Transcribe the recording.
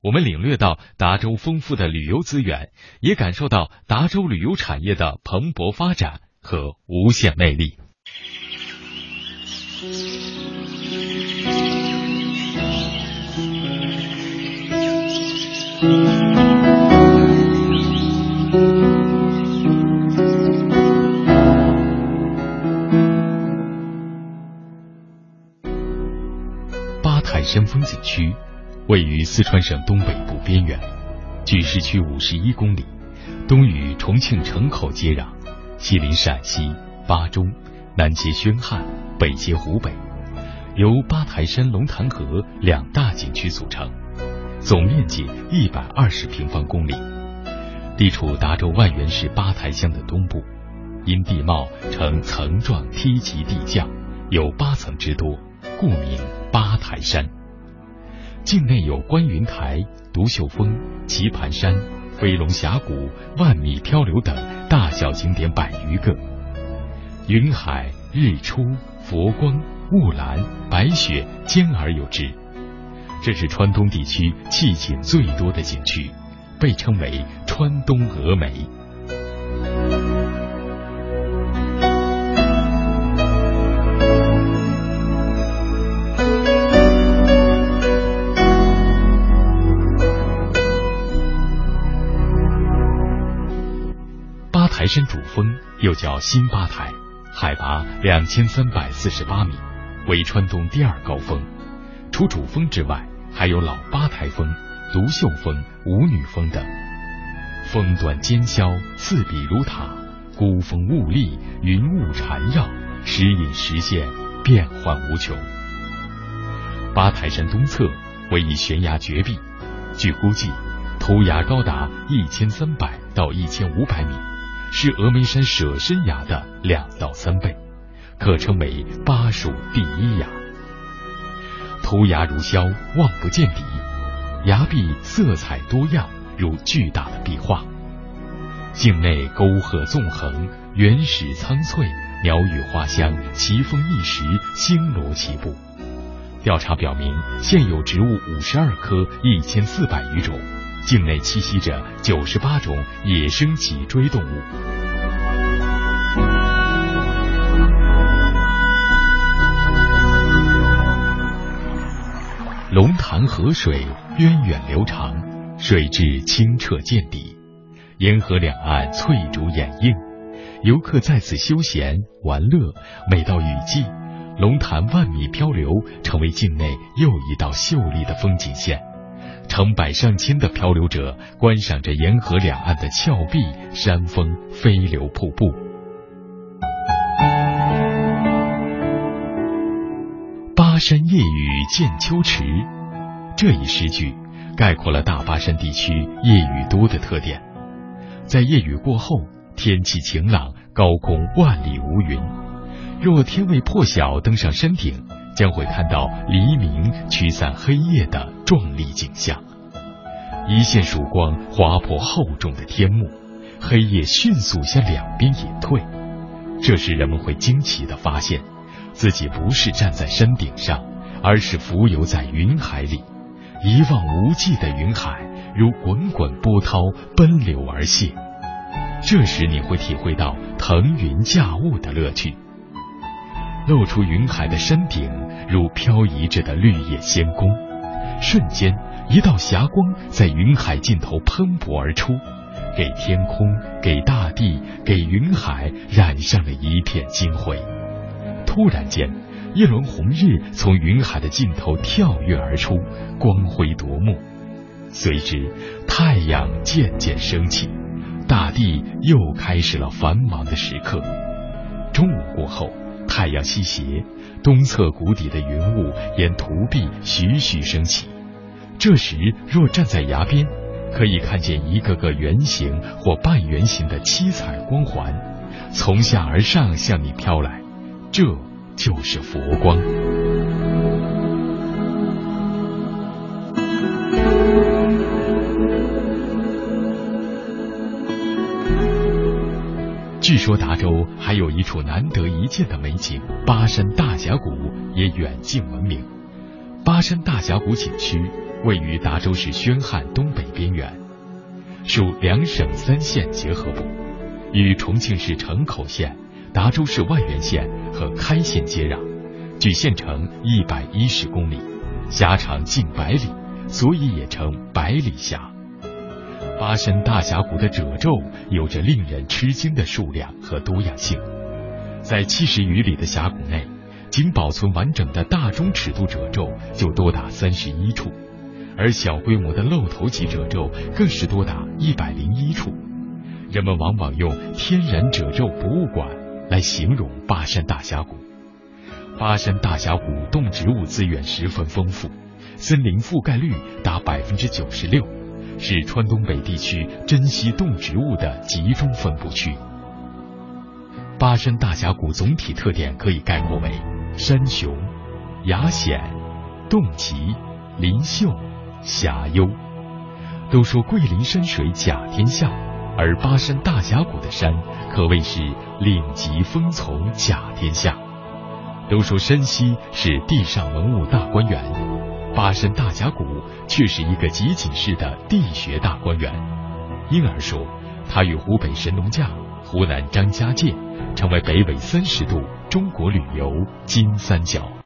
我们领略到达州丰富的旅游资源，也感受到达州旅游产业的蓬勃发展和无限魅力。八台山风景区。位于四川省东北部边缘，距市区五十一公里，东与重庆城口接壤，西临陕西巴中，南接宣汉，北接湖北，由八台山、龙潭河两大景区组成，总面积一百二十平方公里，地处达州万源市八台乡的东部，因地貌呈层状梯级地降，有八层之多，故名八台山。境内有观云台、独秀峰、棋盘山、飞龙峡谷、万米漂流等大小景点百余个。云海、日出、佛光、雾岚、白雪兼而有之，这是川东地区气景最多的景区，被称为“川东峨眉”。山主峰又叫新八台，海拔两千三百四十八米，为川东第二高峰。除主峰之外，还有老八台峰、独秀峰、舞女峰等。峰端尖削，四壁如塔，孤峰兀立，云雾缠绕，时隐时现，变幻无穷。八台山东侧为一悬崖绝壁，据估计，突崖高达一千三百到一千五百米。是峨眉山舍身崖的两到三倍，可称为巴蜀第一崖。涂崖如削，望不见底，崖壁色彩多样，如巨大的壁画。境内沟壑纵横，原始苍翠，鸟语花香，奇峰异石，星罗棋布。调查表明，现有植物五十二棵，一千四百余种。境内栖息着九十八种野生脊椎动物。龙潭河水源远流长，水质清澈见底，沿河两岸翠竹掩映，游客在此休闲玩乐。每到雨季，龙潭万米漂流成为境内又一道秀丽的风景线。成百上千的漂流者观赏着沿河两岸的峭壁、山峰、飞流瀑布。巴山夜雨见秋池，这一诗句概括了大巴山地区夜雨多的特点。在夜雨过后，天气晴朗，高空万里无云。若天未破晓，登上山顶。将会看到黎明驱散黑夜的壮丽景象，一线曙光划破厚重的天幕，黑夜迅速向两边隐退。这时，人们会惊奇的发现，自己不是站在山顶上，而是浮游在云海里。一望无际的云海，如滚滚波涛奔流而泻。这时，你会体会到腾云驾雾的乐趣。露出云海的山顶，如飘移着的绿叶仙宫。瞬间，一道霞光在云海尽头喷薄而出，给天空、给大地、给云海染上了一片金辉。突然间，一轮红日从云海的尽头跳跃而出，光辉夺目。随之，太阳渐渐升起，大地又开始了繁忙的时刻。中午过后。太阳西斜，东侧谷底的云雾沿图壁徐徐升起。这时，若站在崖边，可以看见一个个圆形或半圆形的七彩光环，从下而上向你飘来，这就是佛光。据说达州还有一处难得一见的美景——巴山大峡谷，也远近闻名。巴山大峡谷景区位于达州市宣汉东北边缘，属两省三县结合部，与重庆市城口县、达州市万源县和开县接壤，距县城一百一十公里，辖长近百里，所以也称百里峡。巴山大峡谷的褶皱有着令人吃惊的数量和多样性，在七十余里的峡谷内，仅保存完整的大中尺度褶皱就多达三十一处，而小规模的露头级褶皱更是多达一百零一处。人们往往用“天然褶皱博物馆”来形容巴山大峡谷。巴山大峡谷动植物资源十分丰富，森林覆盖率达百分之九十六。是川东北地区珍稀动植物的集中分布区。巴山大峡谷总体特点可以概括为：山雄、崖险、洞奇、林秀、峡幽。都说桂林山水甲天下，而巴山大峡谷的山可谓是岭极峰丛甲天下。都说山西是地上文物大观园。巴山大峡谷却是一个集锦式的地学大观园，因而说，它与湖北神农架、湖南张家界成为北纬三十度中国旅游金三角。